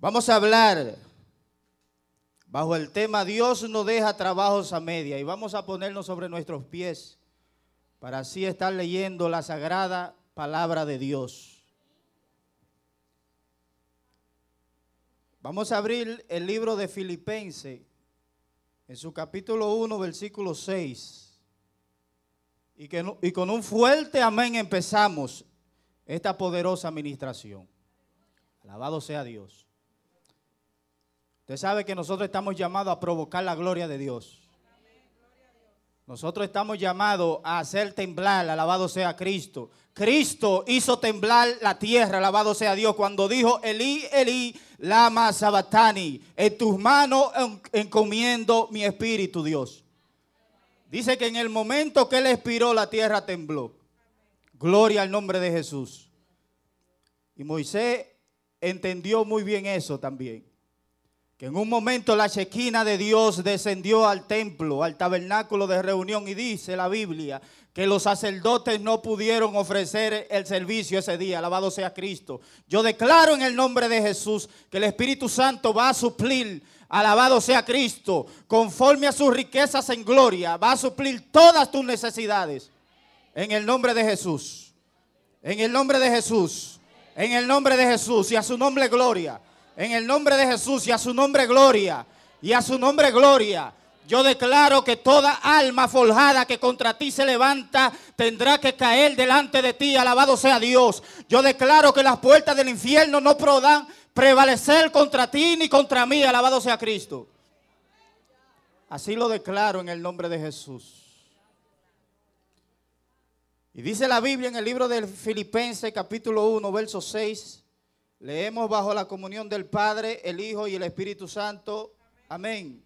Vamos a hablar bajo el tema Dios no deja trabajos a media y vamos a ponernos sobre nuestros pies para así estar leyendo la sagrada palabra de Dios. Vamos a abrir el libro de Filipenses en su capítulo 1, versículo 6. Y, que, y con un fuerte amén empezamos esta poderosa administración. Alabado sea Dios. Usted sabe que nosotros estamos llamados a provocar la gloria de Dios. Nosotros estamos llamados a hacer temblar, alabado sea Cristo. Cristo hizo temblar la tierra, alabado sea Dios, cuando dijo, Elí, Elí, lama sabatani, en tus manos encomiendo mi espíritu, Dios. Dice que en el momento que él expiró, la tierra tembló. Gloria al nombre de Jesús. Y Moisés entendió muy bien eso también. Que en un momento la chequina de Dios descendió al templo, al tabernáculo de reunión y dice la Biblia que los sacerdotes no pudieron ofrecer el servicio ese día. Alabado sea Cristo. Yo declaro en el nombre de Jesús que el Espíritu Santo va a suplir Alabado sea Cristo, conforme a sus riquezas en gloria, va a suplir todas tus necesidades. En el nombre de Jesús. En el nombre de Jesús. En el nombre de Jesús y a su nombre gloria. En el nombre de Jesús y a su nombre gloria. Y a su nombre gloria. Yo declaro que toda alma forjada que contra ti se levanta tendrá que caer delante de ti. Alabado sea Dios. Yo declaro que las puertas del infierno no podrán prevalecer contra ti ni contra mí. Alabado sea Cristo. Así lo declaro en el nombre de Jesús. Y dice la Biblia en el libro del Filipenses capítulo 1, verso 6. Leemos bajo la comunión del Padre, el Hijo y el Espíritu Santo. Amén.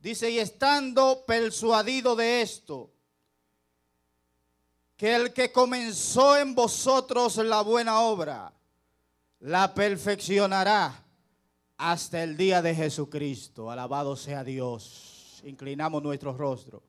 Dice, y estando persuadido de esto, que el que comenzó en vosotros la buena obra, la perfeccionará hasta el día de Jesucristo. Alabado sea Dios. Inclinamos nuestro rostro.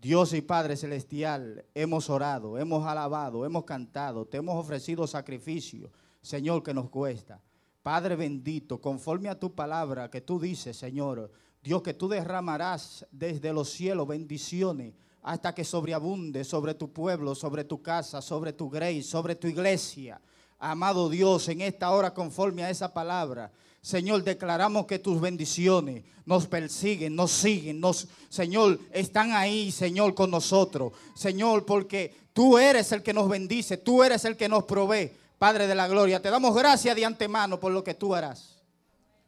Dios y Padre Celestial, hemos orado, hemos alabado, hemos cantado, te hemos ofrecido sacrificio, Señor, que nos cuesta. Padre bendito, conforme a tu palabra que tú dices, Señor, Dios, que tú derramarás desde los cielos bendiciones hasta que sobreabunde sobre tu pueblo, sobre tu casa, sobre tu grace, sobre tu iglesia. Amado Dios, en esta hora conforme a esa palabra, Señor, declaramos que tus bendiciones nos persiguen, nos siguen, nos, Señor, están ahí, Señor, con nosotros. Señor, porque tú eres el que nos bendice, tú eres el que nos provee, Padre de la gloria. Te damos gracias de antemano por lo que tú harás.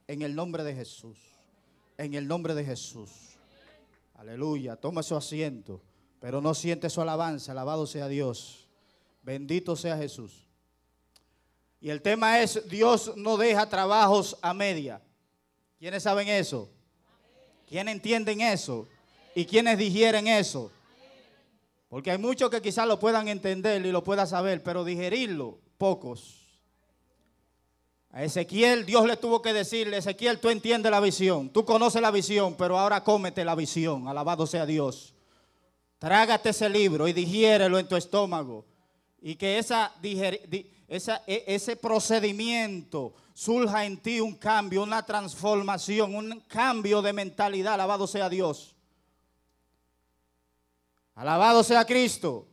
En el nombre de Jesús. En el nombre de Jesús. Aleluya. Toma su asiento, pero no siente su alabanza. Alabado sea Dios. Bendito sea Jesús. Y el tema es, Dios no deja trabajos a media. ¿Quiénes saben eso? ¿Quiénes entienden eso? ¿Y quiénes digieren eso? Porque hay muchos que quizás lo puedan entender y lo puedan saber, pero digerirlo, pocos. A Ezequiel Dios le tuvo que decirle, Ezequiel, tú entiendes la visión, tú conoces la visión, pero ahora cómete la visión, alabado sea Dios. Trágate ese libro y digiérelo en tu estómago. Y que esa digerión e, ese procedimiento surja en ti un cambio, una transformación, un cambio de mentalidad. Alabado sea Dios. Alabado sea Cristo.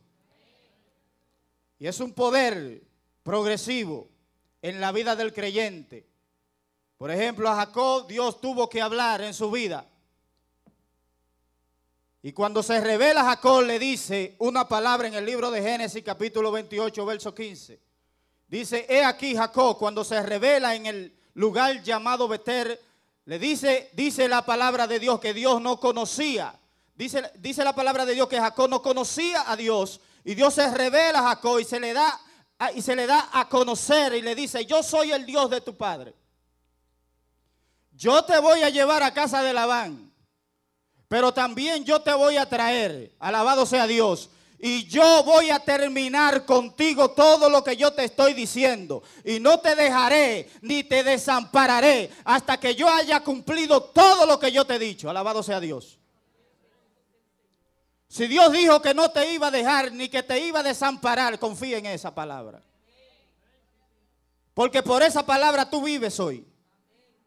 Y es un poder progresivo en la vida del creyente. Por ejemplo, a Jacob Dios tuvo que hablar en su vida. Y cuando se revela Jacob le dice una palabra en el libro de Génesis capítulo 28, verso 15. Dice, he aquí Jacob, cuando se revela en el lugar llamado Beter, le dice, dice la palabra de Dios que Dios no conocía. Dice, dice la palabra de Dios que Jacob no conocía a Dios. Y Dios se revela a Jacob y se le da y se le da a conocer y le dice, yo soy el Dios de tu padre. Yo te voy a llevar a casa de Labán, pero también yo te voy a traer, alabado sea Dios, y yo voy a terminar contigo todo lo que yo te estoy diciendo. Y no te dejaré ni te desampararé hasta que yo haya cumplido todo lo que yo te he dicho. Alabado sea Dios. Si Dios dijo que no te iba a dejar ni que te iba a desamparar, confía en esa palabra. Porque por esa palabra tú vives hoy.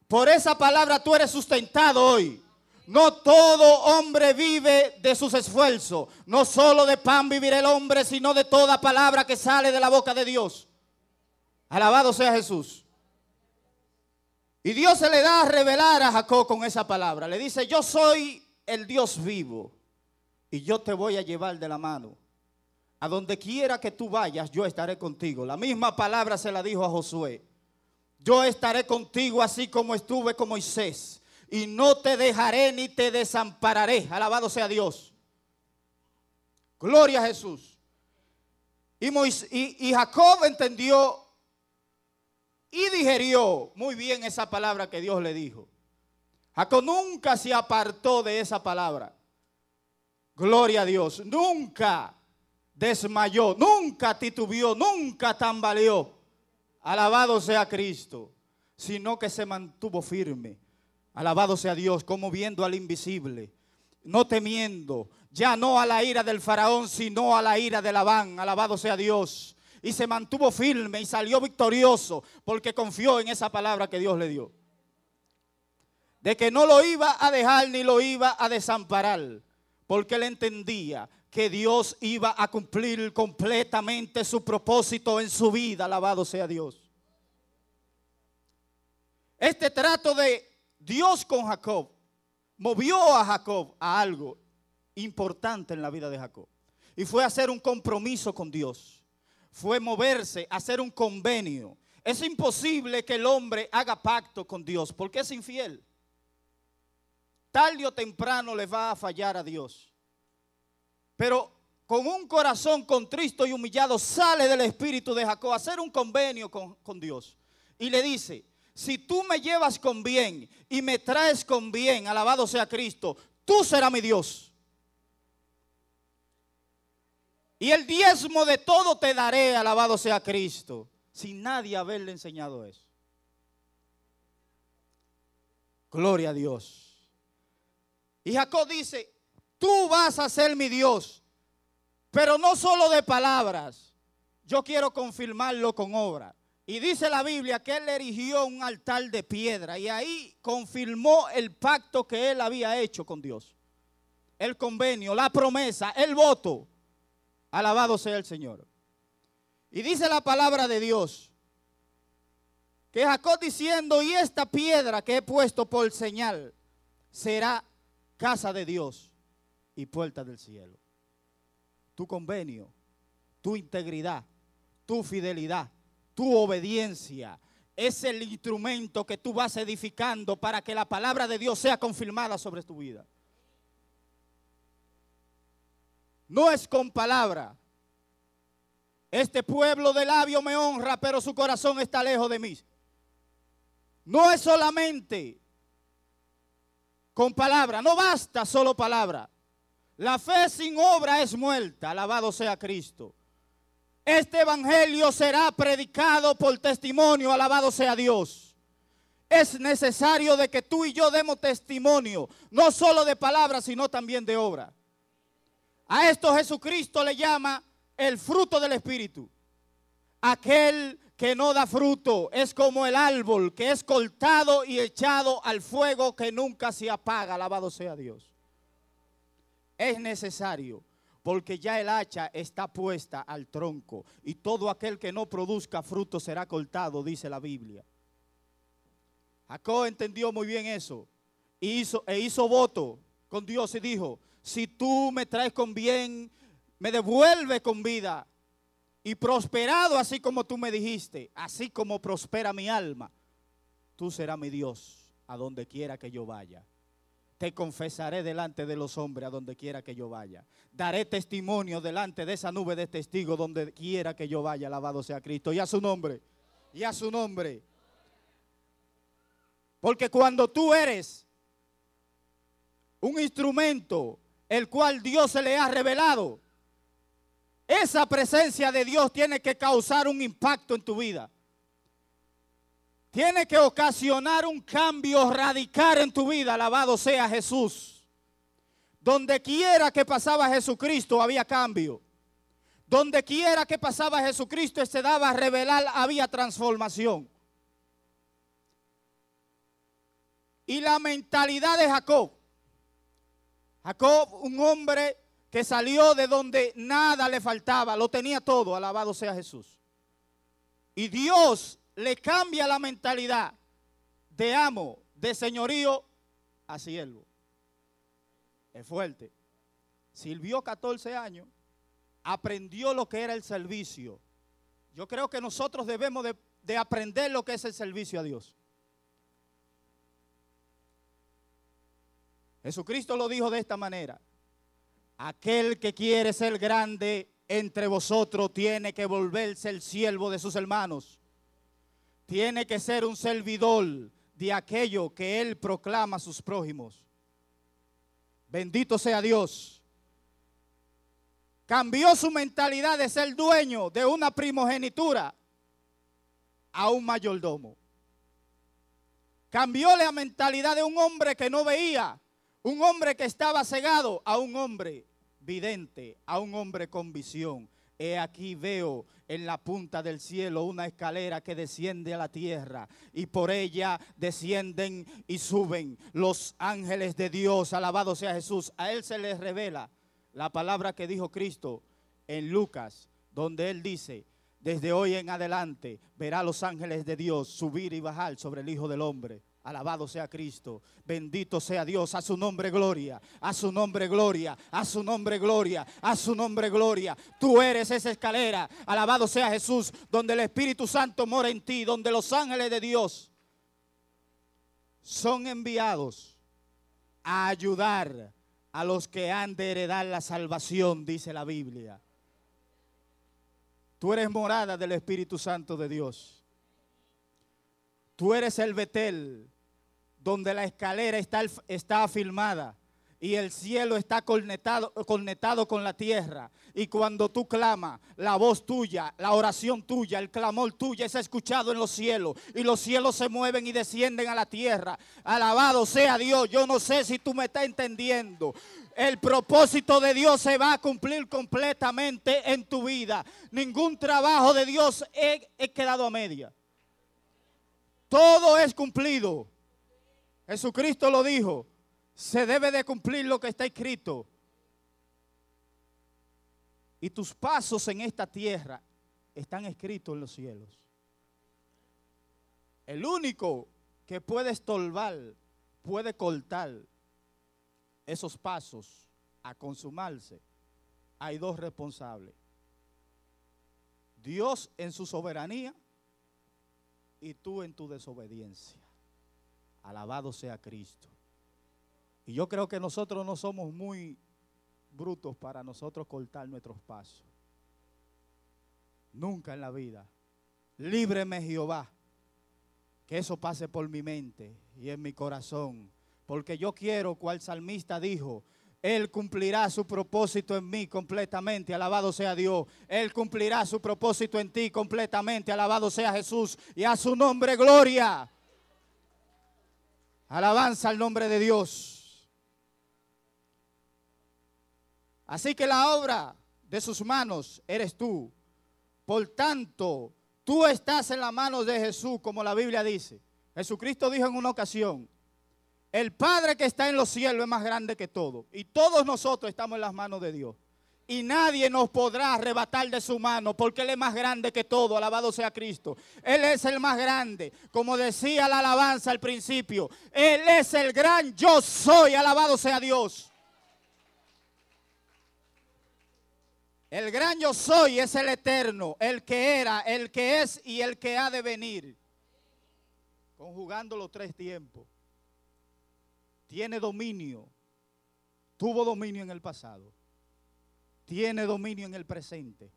Por esa palabra tú eres sustentado hoy. No todo hombre vive de sus esfuerzos. No solo de pan vivirá el hombre, sino de toda palabra que sale de la boca de Dios. Alabado sea Jesús. Y Dios se le da a revelar a Jacob con esa palabra. Le dice, yo soy el Dios vivo y yo te voy a llevar de la mano. A donde quiera que tú vayas, yo estaré contigo. La misma palabra se la dijo a Josué. Yo estaré contigo así como estuve con Moisés. Y no te dejaré ni te desampararé. Alabado sea Dios. Gloria a Jesús. Y, y, Jacob entendió y digerió muy bien esa palabra que Dios le dijo. Jacob nunca se apartó de esa palabra. Gloria a Dios. Nunca desmayó, nunca titubeó, nunca tambaleó. Alabado sea Cristo, sino que se mantuvo firme. Alabado sea Dios, como viendo al invisible, no temiendo, ya no a la ira del faraón, sino a la ira de Labán. Alabado sea Dios. Y se mantuvo firme y salió victorioso porque confió en esa palabra que Dios le dio. De que no lo iba a dejar ni lo iba a desamparar, porque él entendía que Dios iba a cumplir completamente su propósito en su vida. Alabado sea Dios. Este trato de Dios con Jacob movió a Jacob a algo importante en la vida de Jacob. Y fue hacer un compromiso con Dios. Fue moverse, hacer un convenio. Es imposible que el hombre haga pacto con Dios porque es infiel. Tarde o temprano le va a fallar a Dios. Pero con un corazón contristo y humillado sale del espíritu de Jacob a hacer un convenio con, Dios. Y le dice, si tú me llevas con bien y me traes con bien, alabado sea Cristo, tú serás mi Dios. Y el diezmo de todo te daré, alabado sea Cristo, sin nadie haberle enseñado eso. Gloria a Dios. Y Jacob dice, tú vas a ser mi Dios. Pero no solo de palabras, yo quiero confirmarlo con obra. Y dice la Biblia que él erigió un altar de piedra y ahí confirmó el pacto que él había hecho con Dios. El convenio, la promesa, el voto. Alabado sea el Señor. Y dice la palabra de Dios que Jacob diciendo, y esta piedra que he puesto por señal será casa de Dios y puerta del cielo. Tu convenio, tu integridad, tu fidelidad, tu obediencia es el instrumento que tú vas edificando para que la palabra de Dios sea confirmada sobre tu vida. No es con palabra. Este pueblo de labio me honra, pero su corazón está lejos de mí. No es solamente con palabra, no basta solo palabra. La fe sin obra es muerta, alabado sea Cristo. Este evangelio será predicado por testimonio, alabado sea Dios. Es necesario de que tú y yo demos testimonio, no solo de palabras, sino también de obra. A esto Jesucristo le llama el fruto del Espíritu. Aquel que no da fruto es como el árbol que es cortado y echado al fuego que nunca se apaga. Alabado sea Dios. Es necesario porque ya el hacha está puesta al tronco y todo aquel que no produzca fruto será cortado, dice la Biblia. Jacob entendió muy bien eso e hizo, e hizo voto con Dios y dijo, si tú me traes con bien, me devuelve con vida y prosperado así como tú me dijiste, así como prospera mi alma, tú serás mi Dios a donde quiera que yo vaya. Te confesaré delante de los hombres a donde quiera que yo vaya. Daré testimonio delante de esa nube de testigos donde quiera que yo vaya. Alabado sea Cristo. Y a su nombre. Y a su nombre. Porque cuando tú eres un instrumento el cual Dios se le ha revelado, esa presencia de Dios tiene que causar un impacto en tu vida. Tiene que ocasionar un cambio radical en tu vida. Alabado sea Jesús. Donde quiera que pasaba Jesucristo había cambio. Donde quiera que pasaba Jesucristo se daba a revelar había transformación. y la mentalidad de Jacob. Jacob, un hombre que salió de donde nada le faltaba, lo tenía todo, alabado sea Jesús. Y Dios le cambia la mentalidad de amo, de señorío a siervo. Es fuerte. Sirvió 14 años, aprendió lo que era el servicio. Yo creo que nosotros debemos de, de aprender lo que es el servicio a Dios. Jesucristo lo dijo de esta manera. Aquel que quiere ser grande entre vosotros tiene que volverse el siervo de sus hermanos. Tiene que ser un servidor de aquello que él proclama a sus prójimos. Bendito sea Dios. Cambió su mentalidad de ser dueño de una primogenitura a un mayordomo. Cambió la mentalidad de un hombre que no veía, un hombre que estaba cegado, a un hombre vidente, a un hombre con visión. He aquí veo en la punta del cielo una escalera que desciende a la tierra y por ella descienden y suben los ángeles de Dios. Alabado sea Jesús. A él se le revela la palabra que dijo Cristo en Lucas, donde él dice, desde hoy en adelante verá los ángeles de Dios subir y bajar sobre el Hijo del Hombre. Alabado sea Cristo. Bendito sea Dios. A su nombre gloria. A su nombre gloria. A su nombre gloria. A su nombre gloria. Tú eres esa escalera. Alabado sea Jesús. Donde el Espíritu Santo mora en ti. Donde los ángeles de Dios son enviados a ayudar a los que han de heredar la salvación, dice la Biblia. Tú eres morada del Espíritu Santo de Dios. Tú eres el Betel donde la escalera está, está afirmada y el cielo está conectado, con la tierra. Y cuando tú clamas, la voz tuya, la oración tuya, el clamor tuyo es escuchado en los cielos. Y los cielos se mueven y descienden a la tierra. Alabado sea Dios. Yo no sé si tú me estás entendiendo. El propósito de Dios se va a cumplir completamente en tu vida. Ningún trabajo de Dios he, he quedado a media. Todo es cumplido. Jesucristo lo dijo, se debe de cumplir lo que está escrito. Y tus pasos en esta tierra están escritos en los cielos. El único que puede estorbar, puede cortar esos pasos a consumarse, hay dos responsables. Dios en su soberanía y tú en tu desobediencia. Alabado sea Cristo. Y yo creo que nosotros no somos muy brutos para nosotros cortar nuestros pasos. Nunca en la vida. Líbreme Jehová. Que eso pase por mi mente y en mi corazón. Porque yo quiero, cual salmista dijo, Él cumplirá su propósito en mí completamente. Alabado sea Dios. Él cumplirá su propósito en ti completamente. Alabado sea Jesús. Y a su nombre gloria. Alabanza al nombre de Dios. Así que la obra de sus manos eres tú. Por tanto, tú estás en las manos de Jesús, como la Biblia dice. Jesucristo dijo en una ocasión, el Padre que está en los cielos es más grande que todo. Y todos nosotros estamos en las manos de Dios y nadie nos podrá arrebatar de su mano porque Él es más grande que todo, alabado sea Cristo. Él es el más grande, como decía la alabanza al principio, Él es el gran yo soy, alabado sea Dios. El gran yo soy es el eterno, el que era, el que es y el que ha de venir. Conjugando los tres tiempos. Tiene dominio. Tuvo dominio en el pasado tiene dominio en el presente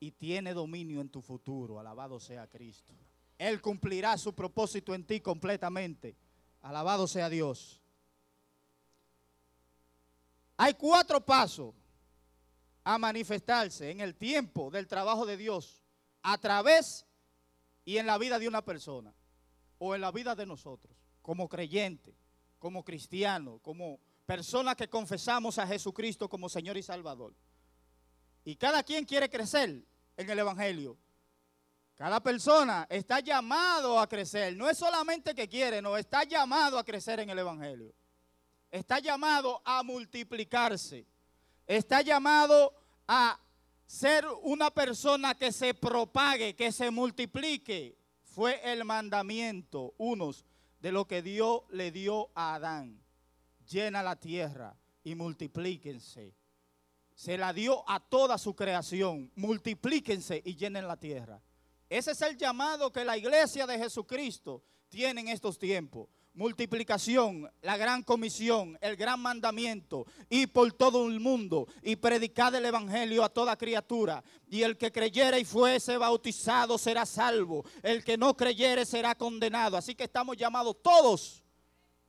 y tiene dominio en tu futuro. Alabado sea Cristo. Él cumplirá su propósito en ti completamente. Alabado sea Dios. Hay cuatro pasos a manifestarse en el tiempo del trabajo de Dios a través y en la vida de una persona o en la vida de nosotros, como creyente, como cristiano, como personas que confesamos a Jesucristo como Señor y Salvador. Y cada quien quiere crecer en el Evangelio. Cada persona está llamado a crecer. No es solamente que quiere, no, está llamado a crecer en el Evangelio. Está llamado a multiplicarse. Está llamado a ser una persona que se propague, que se multiplique. Fue el mandamiento, unos de lo que Dios le dio a Adán. Llena la tierra y multiplíquense. Se la dio a toda su creación. Multiplíquense y llenen la tierra. Ese es el llamado que la iglesia de Jesucristo tiene en estos tiempos. Multiplicación, la gran comisión, el gran mandamiento, y por todo el mundo y predicar el evangelio a toda criatura. Y el que creyere y fuese bautizado será salvo. El que no creyere será condenado. Así que estamos llamados todos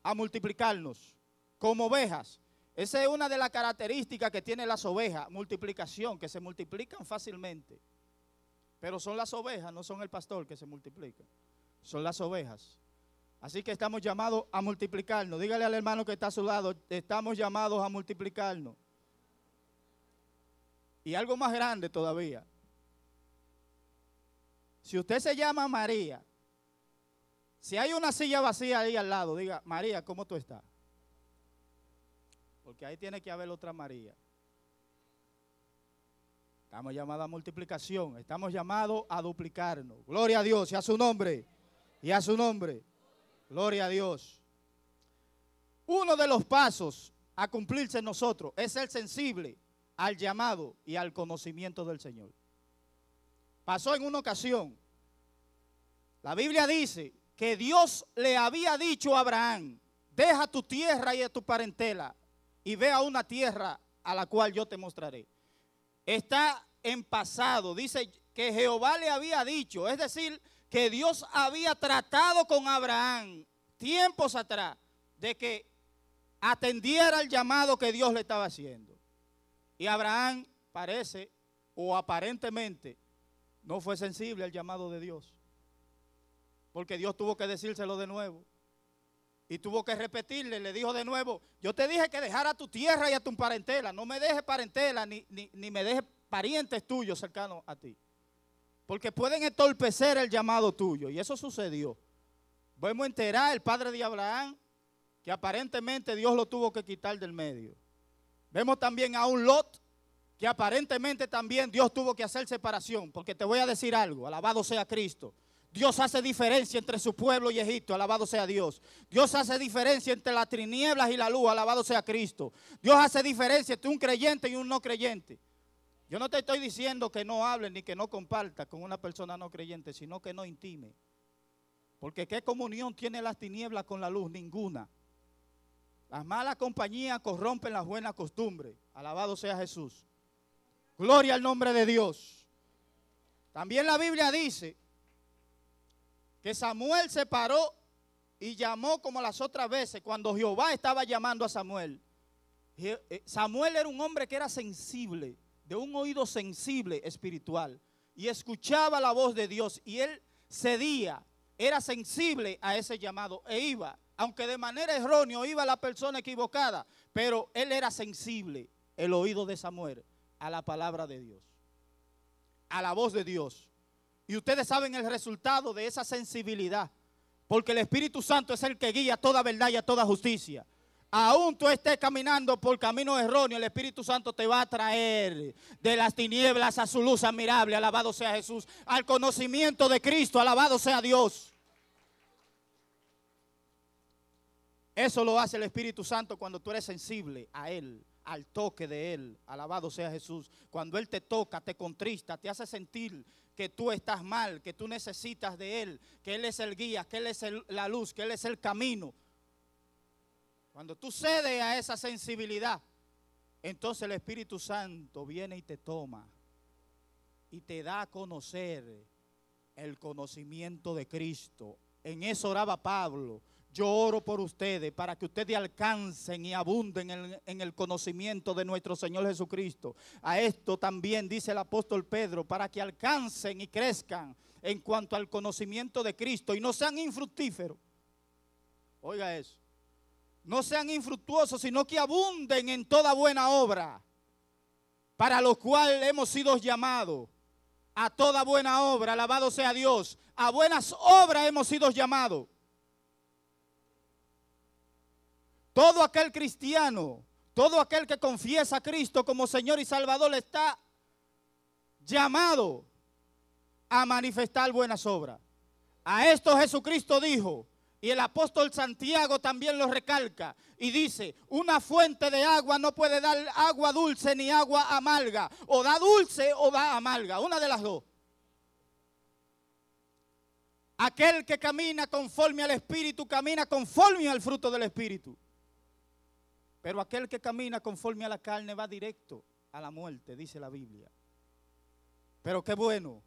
a multiplicarnos como ovejas. Esa es una de las características que tienen las ovejas, multiplicación, que se multiplican fácilmente. Pero son las ovejas, no son el pastor que se multiplica. Son las ovejas. Así que estamos llamados a multiplicarnos. Dígale al hermano que está a su lado, estamos llamados a multiplicarnos. Y algo más grande todavía. Si usted se llama María, si hay una silla vacía ahí al lado, diga, María, ¿cómo tú estás? Porque ahí tiene que haber otra María. Estamos llamados a multiplicación, estamos llamados a duplicarnos. Gloria a Dios y a su nombre. Y a su nombre. Gloria a Dios. Uno de los pasos a cumplirse en nosotros es ser sensible al llamado y al conocimiento del Señor. Pasó en una ocasión. La Biblia dice que Dios le había dicho a Abraham, deja tu tierra y a tu parentela y ve a una tierra a la cual yo te mostraré está en pasado. Dice que Jehová le había dicho, es decir, que Dios había tratado con Abraham tiempos atrás de que atendiera el llamado que Dios le estaba haciendo. Y Abraham parece o aparentemente no fue sensible al llamado de Dios. Porque Dios tuvo que decírselo de nuevo. Y tuvo que repetirle, le dijo de nuevo, yo te dije que dejara tu tierra y a tu parentela, no me dejes parentela ni, ni, me dejes parientes tuyos cercanos a ti. Porque pueden entorpecer el llamado tuyo. Y eso sucedió. Vamos a enterar el padre de Abraham que aparentemente Dios lo tuvo que quitar del medio. Vemos también a un Lot que aparentemente también Dios tuvo que hacer separación. Porque te voy a decir algo, alabado sea Cristo. Dios hace diferencia entre su pueblo y Egipto, alabado sea Dios. Dios hace diferencia entre las tinieblas y la luz, alabado sea Cristo. Dios hace diferencia entre un creyente y un no creyente. Yo no te estoy diciendo que no hables ni que no compartas con una persona no creyente, sino que no intime. Porque ¿qué comunión tiene las tinieblas con la luz? Ninguna. Las malas compañías corrompen las buenas costumbres. Alabado sea Jesús. Gloria al nombre de Dios. También la Biblia dice que Samuel se paró y llamó como las otras veces cuando Jehová estaba llamando a Samuel. Eh, Samuel era un hombre que era sensible, de un oído sensible espiritual, y escuchaba la voz de Dios, y él cedía, era sensible a ese llamado, e iba, aunque de manera errónea iba la persona equivocada, pero él era sensible, el oído de Samuel, a la palabra de Dios, a la voz de Dios. Y ustedes saben el resultado de esa sensibilidad. Porque el Espíritu Santo es el que guía toda verdad y a toda justicia. Aún tú estés caminando por camino erróneo, el Espíritu Santo te va a traer de las tinieblas a su luz admirable, alabado sea Jesús, al conocimiento de Cristo, alabado sea Dios. Eso lo hace el Espíritu Santo cuando tú eres sensible a Él, al toque de Él, alabado sea Jesús. Cuando Él te toca, te contrista, te hace sentir que tú estás mal, que tú necesitas de Él, que Él es el guía, que Él es la luz, que Él es el camino. Cuando tú cedes a esa sensibilidad, entonces el Espíritu Santo viene y te toma y te da a conocer el conocimiento de Cristo. En eso oraba Pablo. Yo oro por ustedes para que ustedes alcancen y abunden en, el conocimiento de nuestro Señor Jesucristo. A esto también dice el apóstol Pedro, para que alcancen y crezcan en cuanto al conocimiento de Cristo y no sean infructíferos. Oiga eso. No sean infructuosos, sino que abunden en toda buena obra, para lo cual hemos sido llamados a toda buena obra, alabado sea Dios. A buenas obras hemos sido llamados. Todo aquel cristiano, todo aquel que confiesa a Cristo como Señor y Salvador está llamado a manifestar buenas obras. A esto Jesucristo dijo, y el apóstol Santiago también lo recalca y dice, una fuente de agua no puede dar agua dulce ni agua amarga. O da dulce o da amarga, una de las dos. Aquel que camina conforme al Espíritu, camina conforme al fruto del Espíritu. Pero aquel que camina conforme a la carne va directo a la muerte, dice la Biblia. Pero qué bueno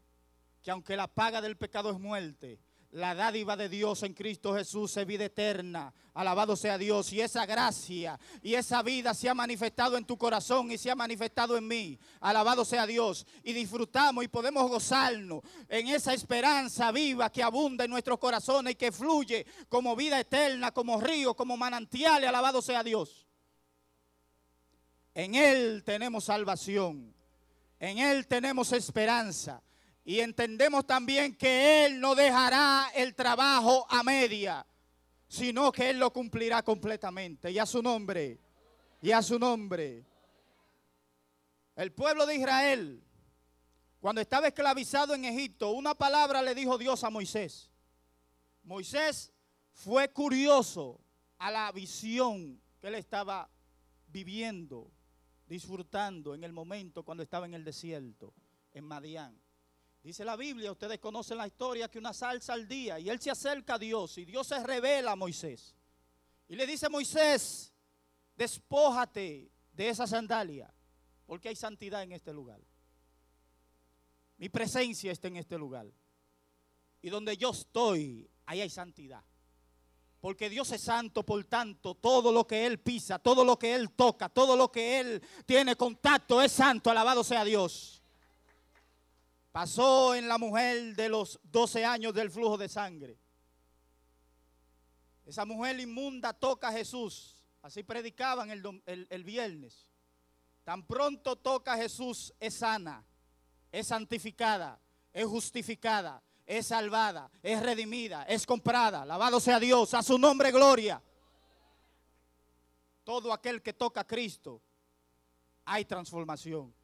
que aunque la paga del pecado es muerte, la dádiva de Dios en Cristo Jesús es vida eterna. Alabado sea Dios. Y esa gracia y esa vida se ha manifestado en tu corazón y se ha manifestado en mí. Alabado sea Dios. Y disfrutamos y podemos gozarnos en esa esperanza viva que abunda en nuestros corazones y que fluye como vida eterna, como río, como manantial. Alabado sea Dios. En Él tenemos salvación. En Él tenemos esperanza. Y entendemos también que Él no dejará el trabajo a media, sino que Él lo cumplirá completamente. Y a su nombre, y a su nombre. El pueblo de Israel, cuando estaba esclavizado en Egipto, una palabra le dijo Dios a Moisés. Moisés fue curioso a la visión que él estaba viviendo, disfrutando en el momento cuando estaba en el desierto, en Madián. Dice la Biblia, ustedes conocen la historia, que una salsa al día y él se acerca a Dios y Dios se revela a Moisés. Y le dice, Moisés, despójate de esa sandalia, porque hay santidad en este lugar. Mi presencia está en este lugar. Y donde yo estoy, ahí hay santidad. Porque Dios es santo, por tanto, todo lo que Él pisa, todo lo que Él toca, todo lo que Él tiene contacto es santo, alabado sea Dios. Pasó en la mujer de los 12 años del flujo de sangre. Esa mujer inmunda toca a Jesús. Así predicaban el, viernes. Tan pronto toca a Jesús, es sana, es santificada, es justificada, es salvada, es redimida, es comprada. Alabado sea Dios, a su nombre gloria. Todo aquel que toca a Cristo, hay transformación.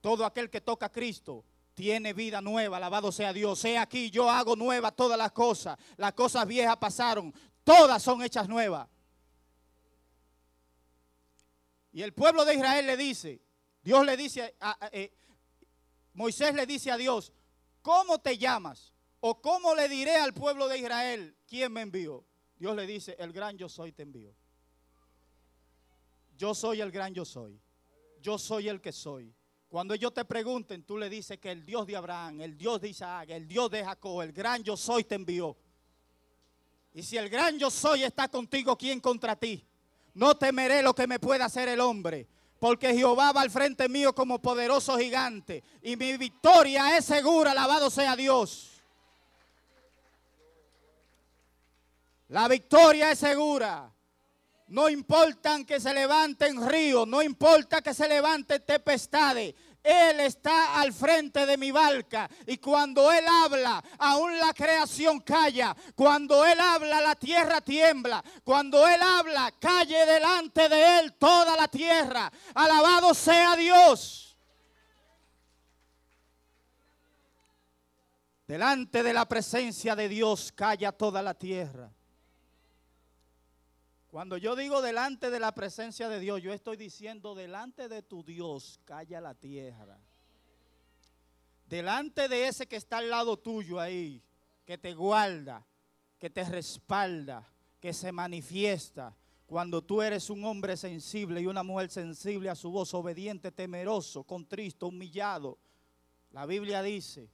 Todo aquel que toca a Cristo, tiene vida nueva, alabado sea Dios. Sea aquí, yo hago nueva todas las cosas. Las cosas viejas pasaron, todas son hechas nuevas. Y el pueblo de Israel le dice, Dios le dice, a, eh, Moisés le dice a Dios, ¿cómo te llamas? ¿O cómo le diré al pueblo de Israel quién me envió? Dios le dice, el gran yo soy te envió. Yo soy el gran yo soy. Yo soy el que soy. Cuando ellos te pregunten, tú le dices que el Dios de Abraham, el Dios de Isaac, el Dios de Jacob, el gran yo soy te envió. Y si el gran yo soy está contigo, ¿quién contra ti? No temeré lo que me pueda hacer el hombre. Porque Jehová va al frente mío como poderoso gigante. Y mi victoria es segura, alabado sea Dios. La victoria es segura. No importa que se levanten ríos, no importa que se levanten tempestades. Él está al frente de mi barca y cuando Él habla, aún la creación calla. Cuando Él habla, la tierra tiembla. Cuando Él habla, calle delante de Él toda la tierra. Alabado sea Dios. Delante de la presencia de Dios calla toda la tierra. Cuando yo digo delante de la presencia de Dios, yo estoy diciendo delante de tu Dios, calla la tierra. Delante de ese que está al lado tuyo ahí, que te guarda, que te respalda, que se manifiesta. Cuando tú eres un hombre sensible y una mujer sensible a su voz, obediente, temeroso, contristo, humillado, la Biblia dice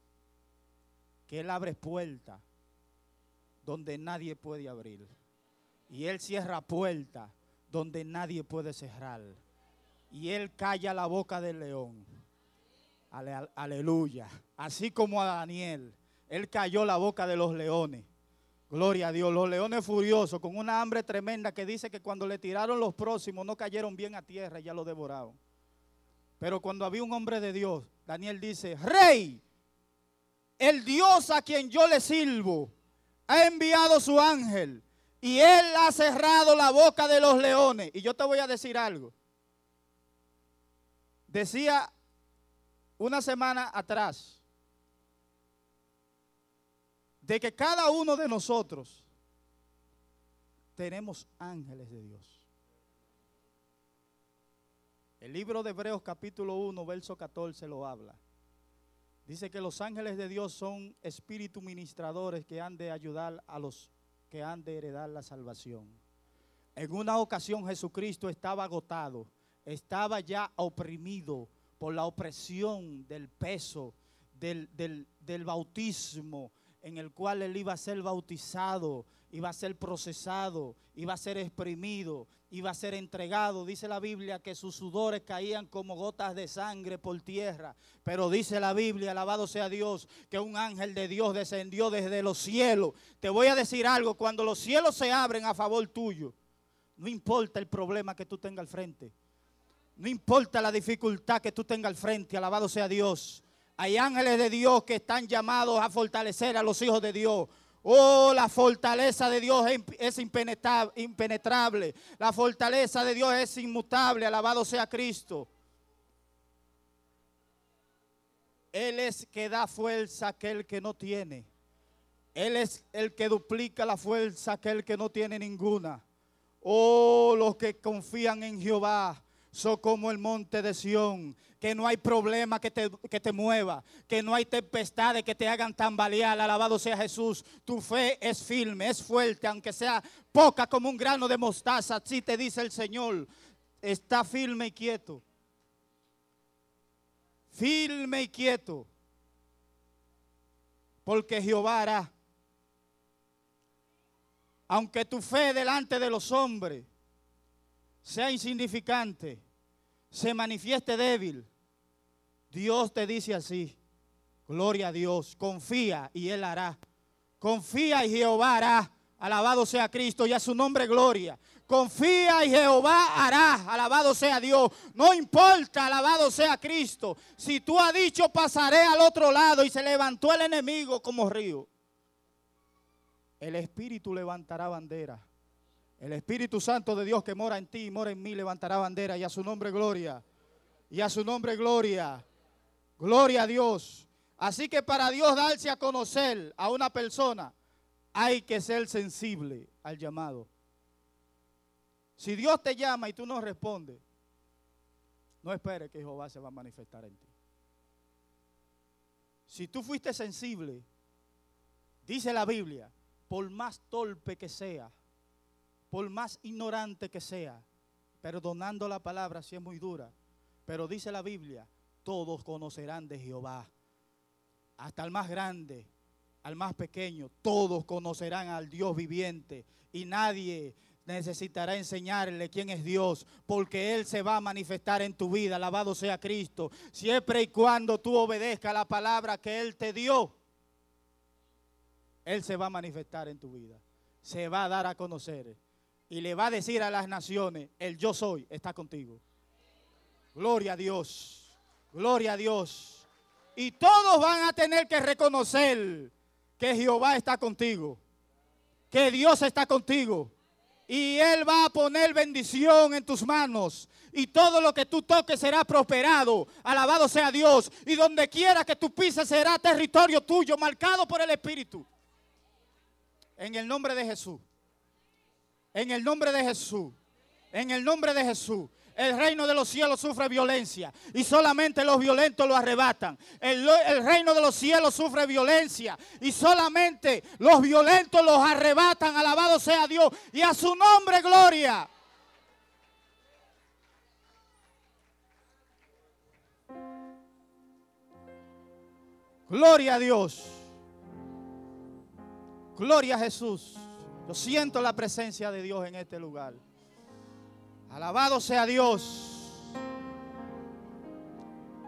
que Él abre puertas donde nadie puede abrir. Y Él cierra puertas donde nadie puede cerrar. Y Él calla la boca del león. Aleluya. Así como a Daniel. Él cayó la boca de los leones. Gloria a Dios. Los leones furiosos con una hambre tremenda que dice que cuando le tiraron los próximos no cayeron bien a tierra y ya lo devoraron. Pero cuando había un hombre de Dios, Daniel dice, rey, el Dios a quien yo le sirvo ha enviado su ángel y él ha cerrado la boca de los leones. Y yo te voy a decir algo. Decía una semana atrás de que cada uno de nosotros tenemos ángeles de Dios. El libro de Hebreos capítulo 1, verso 14 lo habla. Dice que los ángeles de Dios son espíritus ministradores que han de ayudar a los que han de heredar la salvación. En una ocasión Jesucristo estaba agotado, estaba ya oprimido por la opresión del peso, del, del bautismo en el cual él iba a ser bautizado, iba a ser procesado, iba a ser exprimido, iba a ser entregado. Dice la Biblia que sus sudores caían como gotas de sangre por tierra. Pero dice la Biblia, alabado sea Dios, que un ángel de Dios descendió desde los cielos. Te voy a decir algo, cuando los cielos se abren a favor tuyo, no importa el problema que tú tengas al frente. No importa la dificultad que tú tengas al frente, alabado sea Dios. Hay ángeles de Dios que están llamados a fortalecer a los hijos de Dios. Oh, la fortaleza de Dios es impenetrable. La fortaleza de Dios es inmutable. Alabado sea Cristo. Él es que da fuerza a aquel que no tiene. Él es el que duplica la fuerza a aquel que no tiene ninguna. Oh, los que confían en Jehová son como el monte de Sión, que no hay problema que te, que te mueva, que no hay tempestades que te hagan tambalear. Alabado sea Jesús. Tu fe es firme, es fuerte, aunque sea poca como un grano de mostaza. Así te dice el Señor. Está firme y quieto. Firme y quieto. Porque Jehová hará. Aunque tu fe delante de los hombres sea insignificante, se manifieste débil, Dios te dice así, gloria a Dios, confía y Él hará. Confía y Jehová hará. Alabado sea Cristo y a su nombre gloria. Confía y Jehová hará. Alabado sea Dios. No importa, alabado sea Cristo. Si tú has dicho pasaré al otro lado y se levantó el enemigo como río. El Espíritu levantará bandera. El Espíritu Santo de Dios que mora en ti y mora en mí levantará bandera y a su nombre gloria. Y a su nombre gloria. Gloria a Dios. Así que para Dios darse a conocer a una persona hay que ser sensible al llamado. Si Dios te llama y tú no respondes, no esperes que Jehová se va a manifestar en ti. Si tú fuiste sensible, dice la Biblia, por más torpe que sea, por más ignorante que sea, perdonando la palabra si es muy dura, pero dice la Biblia, todos conocerán de Jehová. Hasta el más grande, al más pequeño, todos conocerán al Dios viviente y nadie necesitará enseñarle quién es Dios, porque Él se va a manifestar en tu vida, alabado sea Cristo, siempre y cuando tú obedezcas la palabra que Él te dio. Él se va a manifestar en tu vida, se va a dar a conocer y le va a decir a las naciones, el yo soy está contigo. Gloria a Dios, gloria a Dios. Y todos van a tener que reconocer que Jehová está contigo, que Dios está contigo. Y Él va a poner bendición en tus manos. Y todo lo que tú toques será prosperado. Alabado sea Dios. Y donde quiera que tú pises será territorio tuyo, marcado por el Espíritu. En el nombre de Jesús. En el nombre de Jesús. En el nombre de Jesús. El reino de los cielos sufre violencia y solamente los violentos lo arrebatan. El, el, reino de los cielos sufre violencia y solamente los violentos los arrebatan. Alabado sea Dios y a su nombre gloria. Gloria a Dios. Gloria a Jesús. Yo siento la presencia de Dios en este lugar. Alabado sea Dios.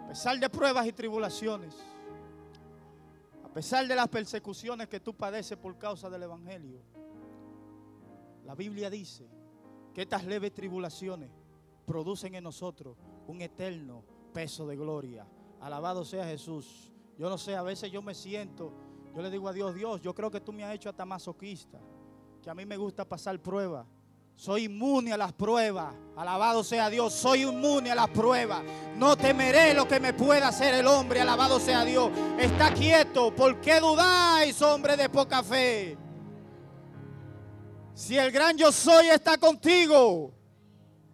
A pesar de pruebas y tribulaciones, a pesar de las persecuciones que tú padeces por causa del Evangelio, la Biblia dice que estas leves tribulaciones producen en nosotros un eterno peso de gloria. Alabado sea Jesús. Yo no sé, a veces yo me siento, yo le digo a Dios, Dios, yo creo que tú me has hecho hasta masoquista, que a mí me gusta pasar pruebas. Soy inmune a las pruebas. Alabado sea Dios. Soy inmune a las pruebas. No temeré lo que me pueda hacer el hombre. Alabado sea Dios. Está quieto. ¿Por qué dudáis, hombre de poca fe? Si el gran yo soy está contigo.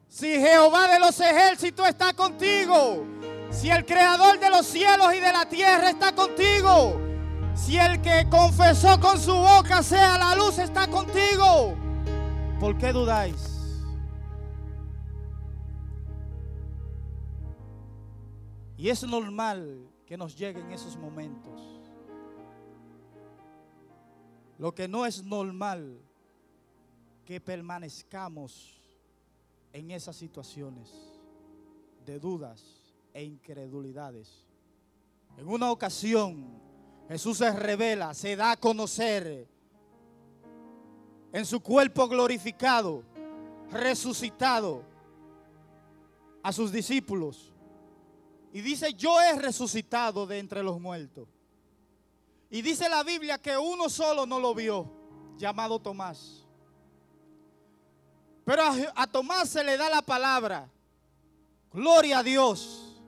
Si Jehová de los ejércitos está contigo. Si el creador de los cielos y de la tierra está contigo. Si el que confesó con su boca sea la luz está contigo. ¿Por qué dudáis? Y es normal que nos lleguen esos momentos. Lo que no es normal que permanezcamos en esas situaciones de dudas e incredulidades. En una ocasión Jesús se revela, se da a conocer en su cuerpo glorificado, resucitado a sus discípulos. Y dice, yo he resucitado de entre los muertos. Y dice la Biblia que uno solo no lo vio, llamado Tomás. Pero a, Tomás se le da la palabra, gloria a Dios.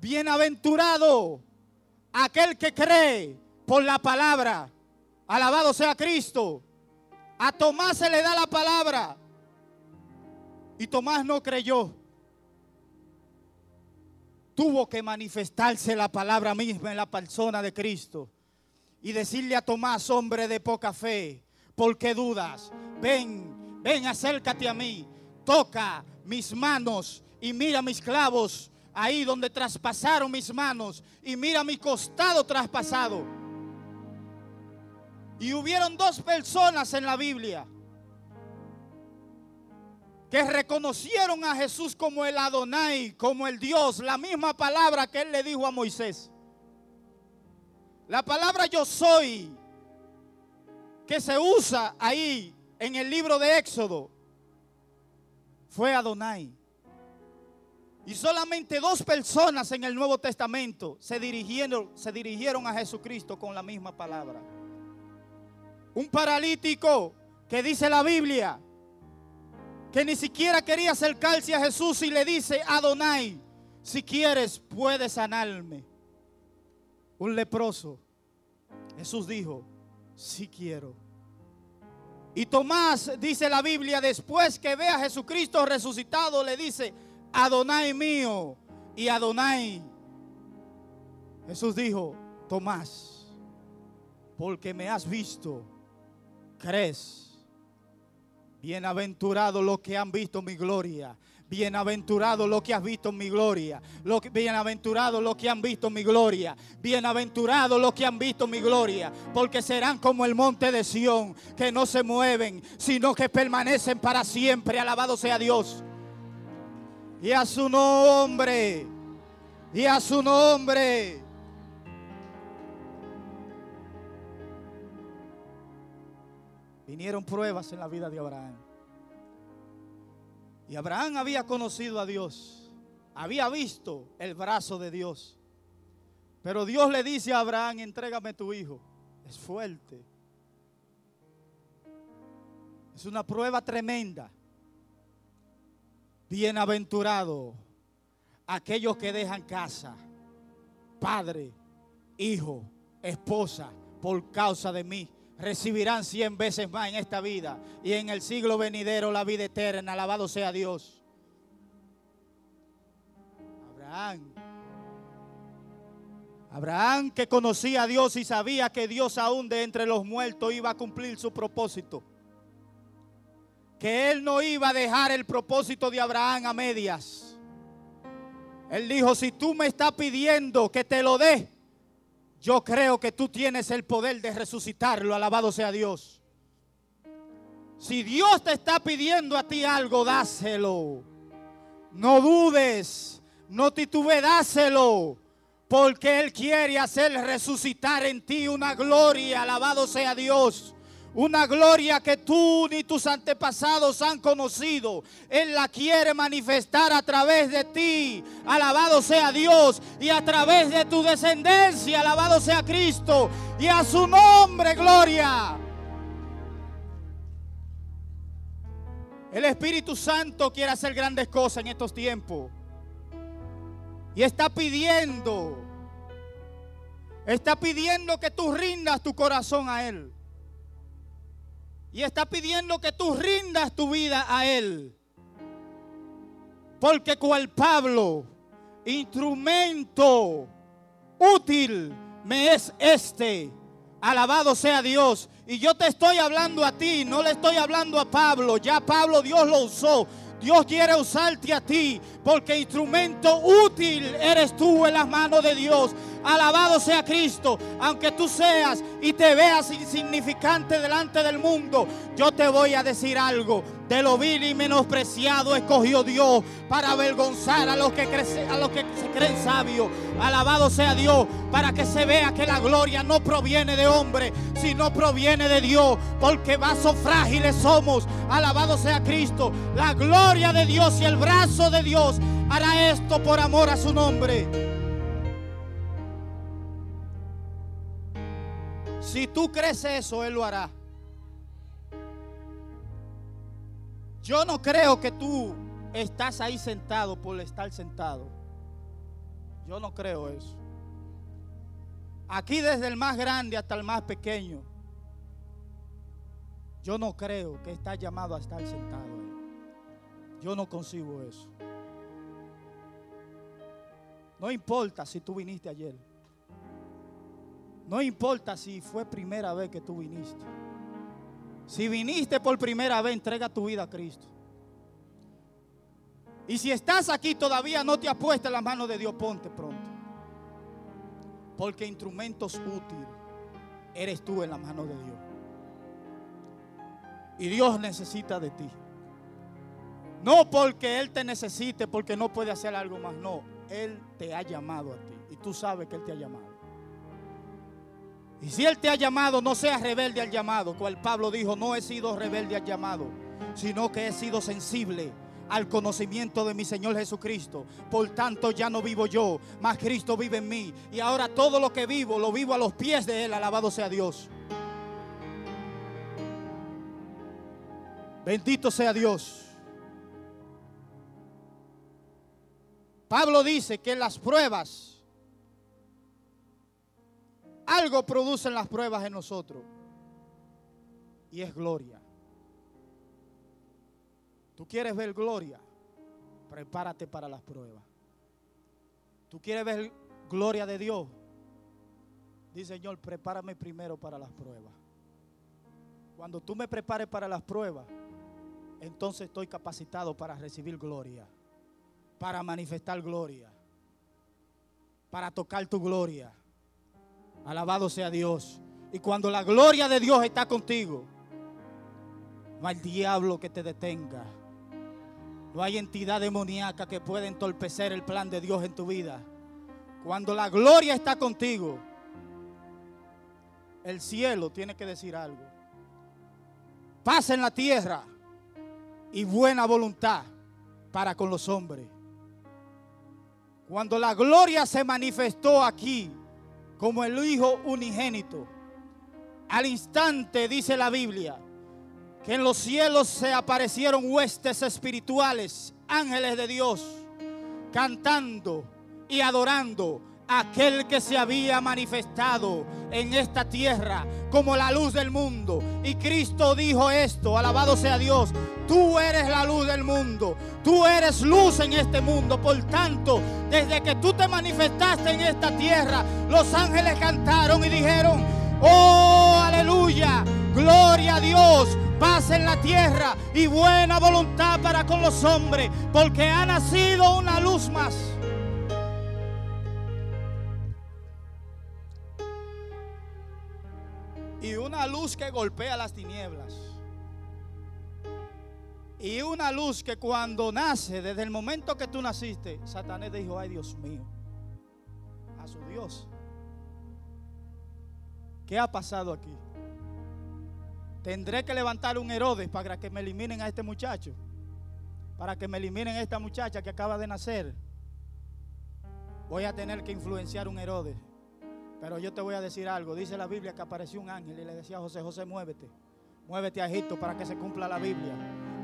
Bienaventurado aquel que cree por la palabra. Alabado sea Cristo. A Tomás se le da la palabra. Y Tomás no creyó. Tuvo que manifestarse la palabra misma en la persona de Cristo. Y decirle a Tomás, hombre de poca fe, ¿por qué dudas? Ven, ven, acércate a mí. Toca mis manos y mira mis clavos ahí donde traspasaron mis manos. Y mira mi costado traspasado. Y hubieron dos personas en la Biblia que reconocieron a Jesús como el Adonai, como el Dios, la misma palabra que él le dijo a Moisés. La palabra yo soy, que se usa ahí en el libro de Éxodo, fue Adonai. Y solamente dos personas en el Nuevo Testamento se dirigieron, se dirigieron a Jesucristo con la misma palabra un paralítico que dice la Biblia que ni siquiera quería acercarse a Jesús y le dice, Adonai, si quieres puedes sanarme. Un leproso. Jesús dijo, si quiero. Y Tomás, dice la Biblia, después que ve a Jesucristo resucitado, le dice, Adonai mío y Adonai. Jesús dijo, Tomás, porque me has visto crees. Bienaventurado los que han visto mi gloria. Bienaventurado los que has visto mi gloria. Bienaventurado los que han visto mi gloria. Bienaventurado los que han visto mi gloria. Porque serán como el monte de Sión, que no se mueven, sino que permanecen para siempre. Alabado sea Dios. Y a su nombre. Y a su nombre. vinieron pruebas en la vida de Abraham. Y Abraham había conocido a Dios, había visto el brazo de Dios. Pero Dios le dice a Abraham, entrégame tu hijo. Es fuerte. Es una prueba tremenda. Bienaventurado aquellos que dejan casa, padre, hijo, esposa, por causa de mí recibirán cien veces más en esta vida y en el siglo venidero la vida eterna. Alabado sea Dios. Abraham. Abraham que conocía a Dios y sabía que Dios aún de entre los muertos iba a cumplir su propósito. Que él no iba a dejar el propósito de Abraham a medias. Él dijo, si tú me estás pidiendo que te lo dé, yo creo que tú tienes el poder de resucitarlo, alabado sea Dios. Si Dios te está pidiendo a ti algo, dáselo. No dudes, no titubees, dáselo. Porque Él quiere hacer resucitar en ti una gloria, alabado sea Dios. Una gloria que tú ni tus antepasados han conocido. Él la quiere manifestar a través de ti. Alabado sea Dios. Y a través de tu descendencia. Alabado sea Cristo. Y a su nombre, gloria. El Espíritu Santo quiere hacer grandes cosas en estos tiempos. Y está pidiendo. Está pidiendo que tú rindas tu corazón a Él. Y está pidiendo que tú rindas tu vida a Él. Porque cual Pablo, instrumento útil me es este. Alabado sea Dios. Y yo te estoy hablando a ti, no le estoy hablando a Pablo. Ya Pablo Dios lo usó. Dios quiere usarte a ti porque instrumento útil eres tú en las manos de Dios. Alabado sea Cristo. Aunque tú seas y te veas insignificante delante del mundo, yo te voy a decir algo. De lo vil y menospreciado escogió Dios para avergonzar a los que, que se creen sabios. Alabado sea Dios para que se vea que la gloria no proviene de hombre, sino proviene de Dios. Porque vasos frágiles somos. Alabado sea Cristo. La gloria de Dios y el brazo de Dios hará esto por amor a su nombre. Si tú crees eso, Él lo hará. Yo no creo que tú estás ahí sentado por estar sentado. Yo no creo eso. Aquí desde el más grande hasta el más pequeño. Yo no creo que estás llamado a estar sentado. Yo no consigo eso. No importa si tú viniste ayer. No importa si fue primera vez que tú viniste. Si viniste por primera vez, entrega tu vida a Cristo. Y si estás aquí todavía no te apuestas en las manos de Dios, ponte pronto. Porque instrumentos útiles eres tú en las manos de Dios. Y Dios necesita de ti. No porque Él te necesite, porque no puede hacer algo más. No, Él te ha llamado a ti. Y tú sabes que Él te ha llamado. Y si Él te ha llamado, no seas rebelde al llamado. Cual Pablo dijo, no he sido rebelde al llamado, sino que he sido sensible al conocimiento de mi Señor Jesucristo. Por tanto, ya no vivo yo, mas Cristo vive en mí. Y ahora todo lo que vivo, lo vivo a los pies de Él. Alabado sea Dios. Bendito sea Dios. Pablo dice que las pruebas algo producen las pruebas en nosotros. Y es gloria. ¿Tú quieres ver gloria? Prepárate para las pruebas. ¿Tú quieres ver gloria de Dios? Dice Señor, prepárame primero para las pruebas. Cuando tú me prepares para las pruebas, entonces estoy capacitado para recibir gloria, para manifestar gloria, para tocar tu gloria. Alabado sea Dios. Y cuando la gloria de Dios está contigo, no hay diablo que te detenga. No hay entidad demoníaca que pueda entorpecer el plan de Dios en tu vida. Cuando la gloria está contigo, el cielo tiene que decir algo. Paz en la tierra y buena voluntad para con los hombres. Cuando la gloria se manifestó aquí, como el Hijo unigénito. Al instante dice la Biblia que en los cielos se aparecieron huestes espirituales, ángeles de Dios, cantando y adorando aquel que se había manifestado en esta tierra como la luz del mundo. Y Cristo dijo esto, alabado sea Dios, tú eres la luz del mundo, tú eres luz en este mundo. Por tanto, desde que tú te manifestaste en esta tierra, los ángeles cantaron y dijeron, oh, aleluya, gloria a Dios. Paz en la tierra y buena voluntad para con los hombres, porque ha nacido una luz más luz que golpea las tinieblas. Y una luz que cuando nace, desde el momento que tú naciste, Satanás dijo, ay Dios mío, a su Dios. ¿Qué ha pasado aquí? Tendré que levantar un Herodes para que me eliminen a este muchacho. Para que me eliminen a esta muchacha que acaba de nacer. Voy a tener que influenciar un Herodes. Pero yo te voy a decir algo. Dice la Biblia que apareció un ángel y le decía a José, José, muévete. Muévete a Egipto para que se cumpla la Biblia.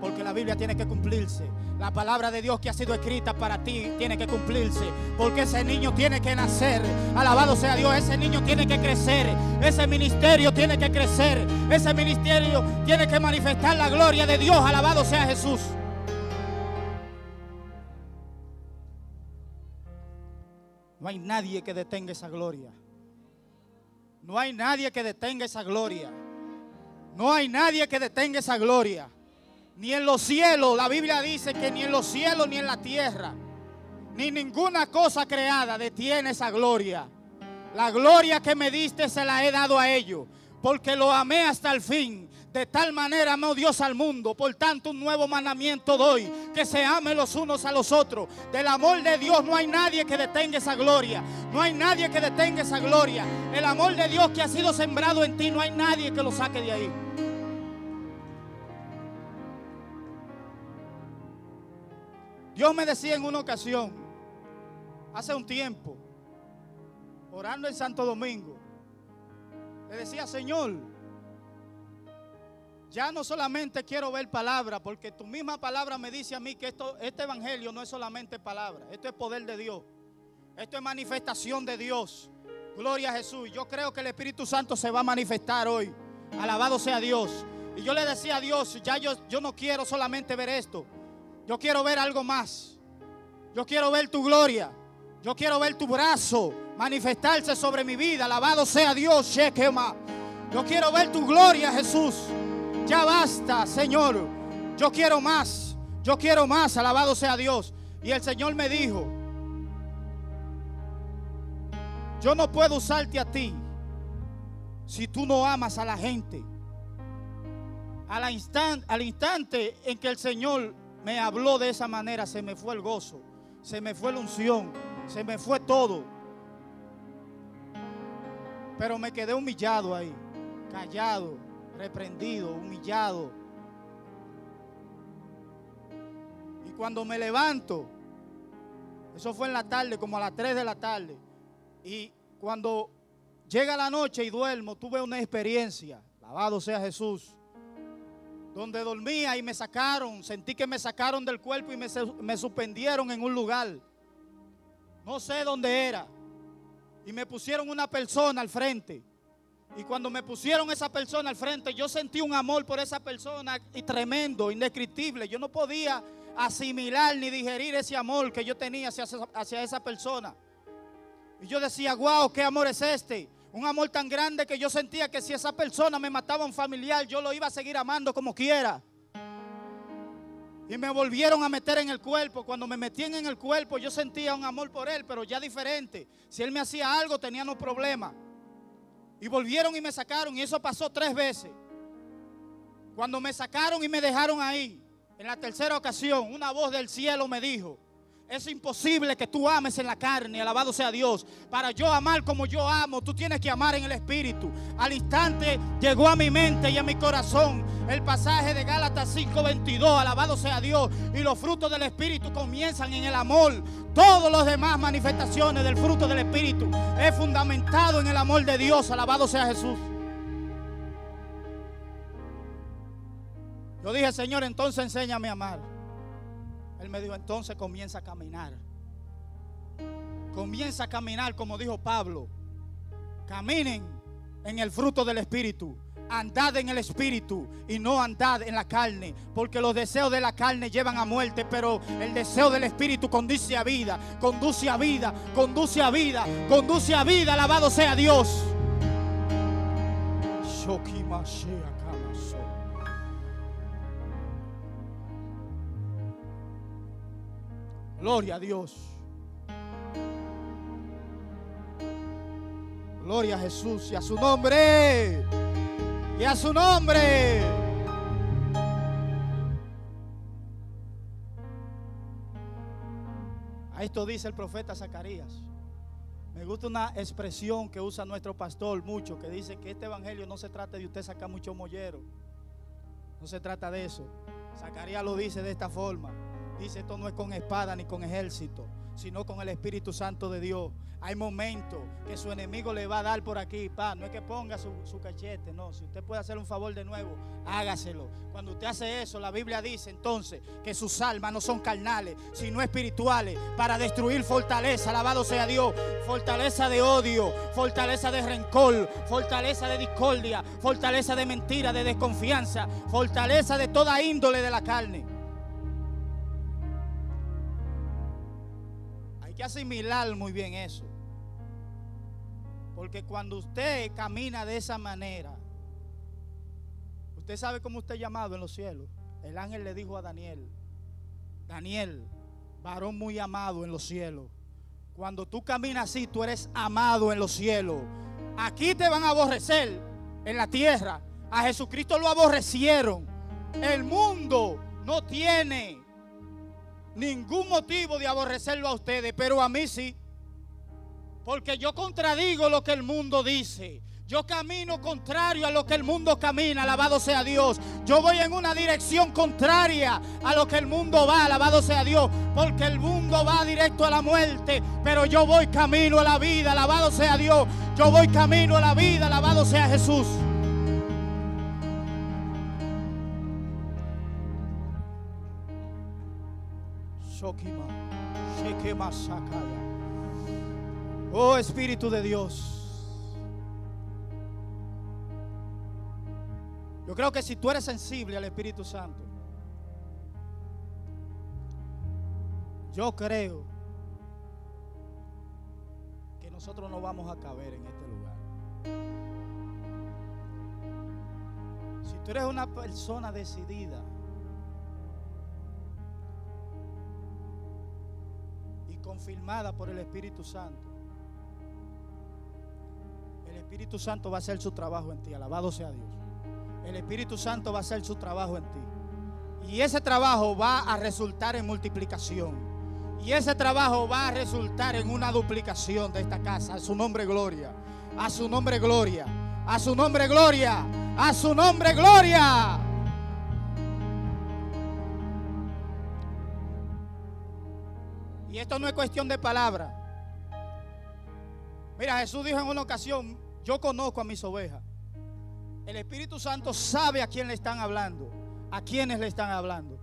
Porque la Biblia tiene que cumplirse. La palabra de Dios que ha sido escrita para ti tiene que cumplirse. Porque ese niño tiene que nacer. Alabado sea Dios. Ese niño tiene que crecer. Ese ministerio tiene que crecer. Ese ministerio tiene que manifestar la gloria de Dios. Alabado sea Jesús. No hay nadie que detenga esa gloria. No hay nadie que detenga esa gloria. No hay nadie que detenga esa gloria. Ni en los cielos, la Biblia dice que ni en los cielos ni en la tierra, ni ninguna cosa creada detiene esa gloria. La gloria que me diste se la he dado a ellos, porque lo amé hasta el fin. De tal manera amó Dios al mundo. Por tanto, un nuevo mandamiento doy. Que se amen los unos a los otros. Del amor de Dios no hay nadie que detenga esa gloria. No hay nadie que detenga esa gloria. El amor de Dios que ha sido sembrado en ti, no hay nadie que lo saque de ahí. Dios me decía en una ocasión, hace un tiempo, orando en Santo Domingo, le decía, Señor, ya no solamente quiero ver palabra, porque tu misma palabra me dice a mí que esto, este evangelio no es solamente palabra, esto es poder de Dios, esto es manifestación de Dios. Gloria a Jesús. Yo creo que el Espíritu Santo se va a manifestar hoy. Alabado sea Dios. Y yo le decía a Dios, ya yo, yo no quiero solamente ver esto. Yo quiero ver algo más. Yo quiero ver tu gloria. Yo quiero ver tu brazo manifestarse sobre mi vida. Alabado sea Dios, Shekema. Yo quiero ver tu gloria, Jesús. Ya basta, Señor. Yo quiero más. Yo quiero más. Alabado sea Dios. Y el Señor me dijo, yo no puedo usarte a ti si tú no amas a la gente. Al, instante, al instante en que el Señor me habló de esa manera, se me fue el gozo, se me fue la unción, se me fue todo. Pero me quedé humillado ahí, callado, reprendido, humillado. Y cuando me levanto, eso fue en la tarde, como a las 3 de la tarde. Y cuando llega la noche y duermo, tuve una experiencia, lavado sea Jesús, donde dormía y me sacaron, sentí que me sacaron del cuerpo y me, me suspendieron en un lugar. No sé dónde era. Y me pusieron una persona al frente. Y cuando me pusieron esa persona al frente, yo sentí un amor por esa persona y tremendo, indescriptible. Yo no podía asimilar ni digerir ese amor que yo tenía hacia, hacia esa persona. Y yo decía, wow, ¿qué amor es este? Un amor tan grande que yo sentía que si esa persona me mataba un familiar, yo lo iba a seguir amando como quiera. Y me volvieron a meter en el cuerpo. Cuando me metían en el cuerpo, yo sentía un amor por él, pero ya diferente. Si él me hacía algo, teníamos problemas. Y volvieron y me sacaron. Y eso pasó tres veces. Cuando me sacaron y me dejaron ahí, en la tercera ocasión, una voz del cielo me dijo, es imposible que tú ames en la carne, alabado sea Dios. Para yo amar como yo amo, tú tienes que amar en el Espíritu. Al instante llegó a mi mente y a mi corazón el pasaje de Gálatas 5:22, alabado sea Dios. Y los frutos del Espíritu comienzan en el amor. Todos los demás manifestaciones del fruto del Espíritu es fundamentado en el amor de Dios, alabado sea Jesús. Yo dije, Señor, entonces enséñame a amar. Él me dijo, entonces comienza a caminar. Comienza a caminar como dijo Pablo. Caminen en el fruto del Espíritu. Andad en el Espíritu y no andad en la carne. Porque los deseos de la carne llevan a muerte. Pero el deseo del Espíritu conduce a vida. Conduce a vida. Conduce a vida. Conduce a vida. Alabado sea Dios. Gloria a Dios. Gloria a Jesús y a su nombre. Y a su nombre. A esto dice el profeta Zacarías. Me gusta una expresión que usa nuestro pastor mucho, que dice que este evangelio no se trata de usted sacar mucho mollero. No se trata de eso. Zacarías lo dice de esta forma. Dice, esto no es con espada ni con ejército, sino con el Espíritu Santo de Dios. Hay momentos que su enemigo le va a dar por aquí, pa. No es que ponga su, su, cachete, no. Si usted puede hacer un favor de nuevo, hágaselo. Cuando usted hace eso, la Biblia dice entonces que sus almas no son carnales, sino espirituales, para destruir fortaleza. Alabado sea Dios. Fortaleza de odio, fortaleza de rencor, fortaleza de discordia, fortaleza de mentira, de desconfianza, fortaleza de toda índole de la carne. Hay que asimilar muy bien eso. Porque cuando usted camina de esa manera, usted sabe cómo usted es llamado en los cielos. El ángel le dijo a Daniel, Daniel, varón muy amado en los cielos. Cuando tú caminas así, tú eres amado en los cielos. Aquí te van a aborrecer en la tierra. A Jesucristo lo aborrecieron. El mundo no tiene ningún motivo de aborrecerlo a ustedes, pero a mí sí. Porque yo contradigo lo que el mundo dice. Yo camino contrario a lo que el mundo camina, alabado sea Dios. Yo voy en una dirección contraria a lo que el mundo va, alabado sea Dios. Porque el mundo va directo a la muerte, pero yo voy camino a la vida, alabado sea Dios. Yo voy camino a la vida, alabado sea Jesús. Oh Espíritu de Dios. Yo creo que si tú eres sensible al Espíritu Santo, yo creo que nosotros no vamos a caber en este lugar. Si tú eres una persona decidida confirmada por el Espíritu Santo, el Espíritu Santo va a hacer su trabajo en ti. Alabado sea Dios. El Espíritu Santo va a hacer su trabajo en ti. Y ese trabajo va a resultar en multiplicación. Y ese trabajo va a resultar en una duplicación de esta casa. A su nombre gloria. A su nombre gloria. A su nombre gloria. A su nombre gloria. Esto no es cuestión de palabra. Mira, Jesús dijo en una ocasión, yo conozco a mis ovejas. El Espíritu Santo sabe a quién le están hablando, a quiénes le están hablando.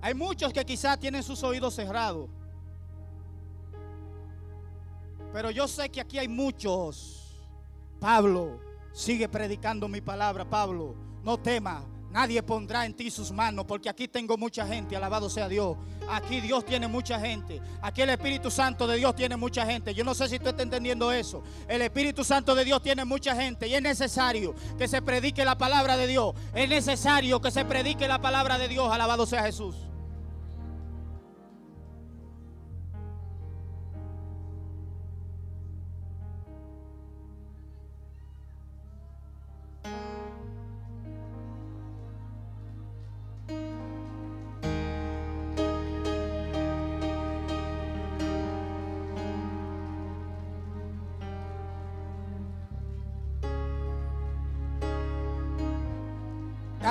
Hay muchos que quizás tienen sus oídos cerrados. Pero yo sé que aquí hay muchos. Pablo, sigue predicando mi palabra, Pablo. No temas, Nadie pondrá en ti sus manos porque aquí tengo mucha gente, alabado sea Dios. Aquí Dios tiene mucha gente. Aquí el Espíritu Santo de Dios tiene mucha gente. Yo no sé si tú estás entendiendo eso. El Espíritu Santo de Dios tiene mucha gente y es necesario que se predique la palabra de Dios. Es necesario que se predique la palabra de Dios, alabado sea Jesús.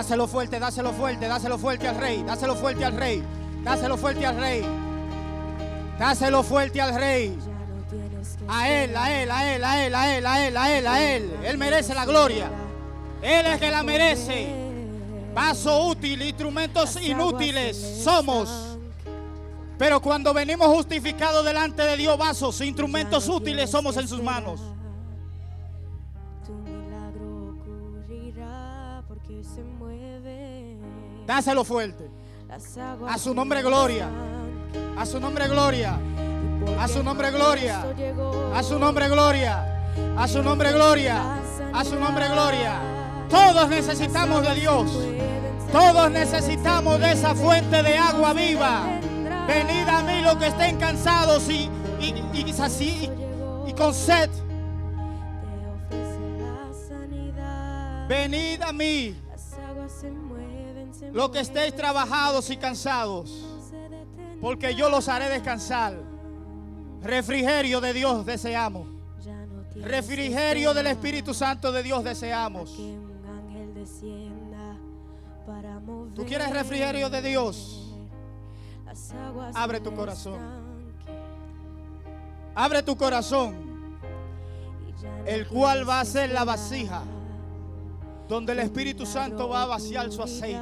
Dáselo fuerte, dáselo fuerte, dáselo fuerte al rey, dáselo fuerte al rey, dáselo fuerte al rey, dáselo fuerte al rey. A él, a él, a él, a él, a él, a él, a él, a él. Él merece la gloria. Él es que la merece. Vaso útil, instrumentos inútiles somos. Pero cuando venimos justificados delante de Dios, vasos, instrumentos útiles somos en sus manos. Dáselo fuerte. A su nombre gloria. A su nombre gloria. A su nombre gloria. A su nombre gloria. A su nombre gloria. A su nombre gloria. Todos necesitamos de Dios. Todos necesitamos de esa fuente de agua viva. Venid a mí los que estén cansados y, y, y, así, y con sed. Venid a mí los que estéis trabajados y cansados, porque yo los haré descansar. Refrigerio de Dios deseamos. Refrigerio del Espíritu Santo de Dios deseamos. ¿Tú quieres refrigerio de Dios? Abre tu corazón. Abre tu corazón, el cual va a ser la vasija donde el Espíritu Santo va a vaciar su aceite,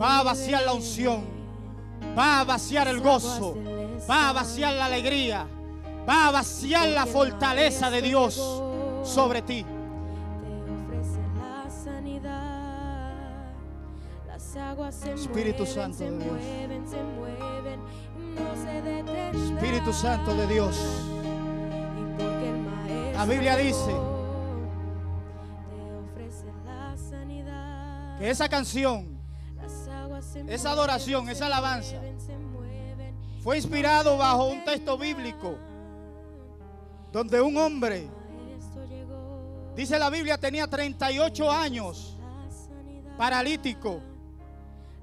va a vaciar la unción, va a vaciar el gozo, va a vaciar la alegría, va a vaciar la fortaleza de Dios sobre ti. Espíritu Santo de Dios. Espíritu Santo de Dios. La Biblia dice que esa canción, esa adoración, esa alabanza fue inspirado bajo un texto bíblico donde un hombre, dice la Biblia, tenía 38 años, paralítico,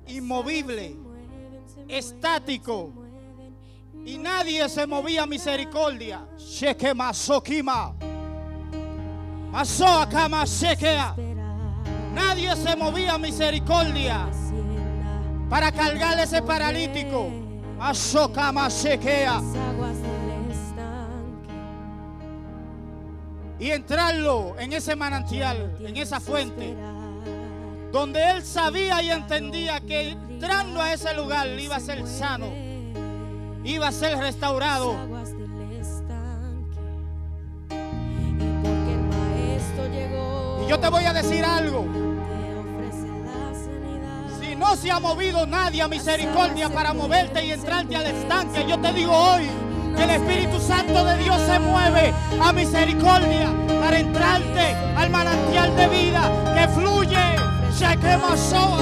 inmovible, estático, y nadie se movía misericordia. Sheke masokima. Masoakama shekea. Nadie se movía misericordia para cargar ese paralítico. Y entrarlo en ese manantial, en esa fuente, donde él sabía y entendía que entrando a ese lugar iba a ser sano iba a ser restaurado. Y yo te voy a decir algo. No se ha movido nadie a misericordia para moverte y entrarte al estanque, yo te digo hoy que el Espíritu Santo de Dios se mueve a misericordia para entrarte al manantial de vida que fluye.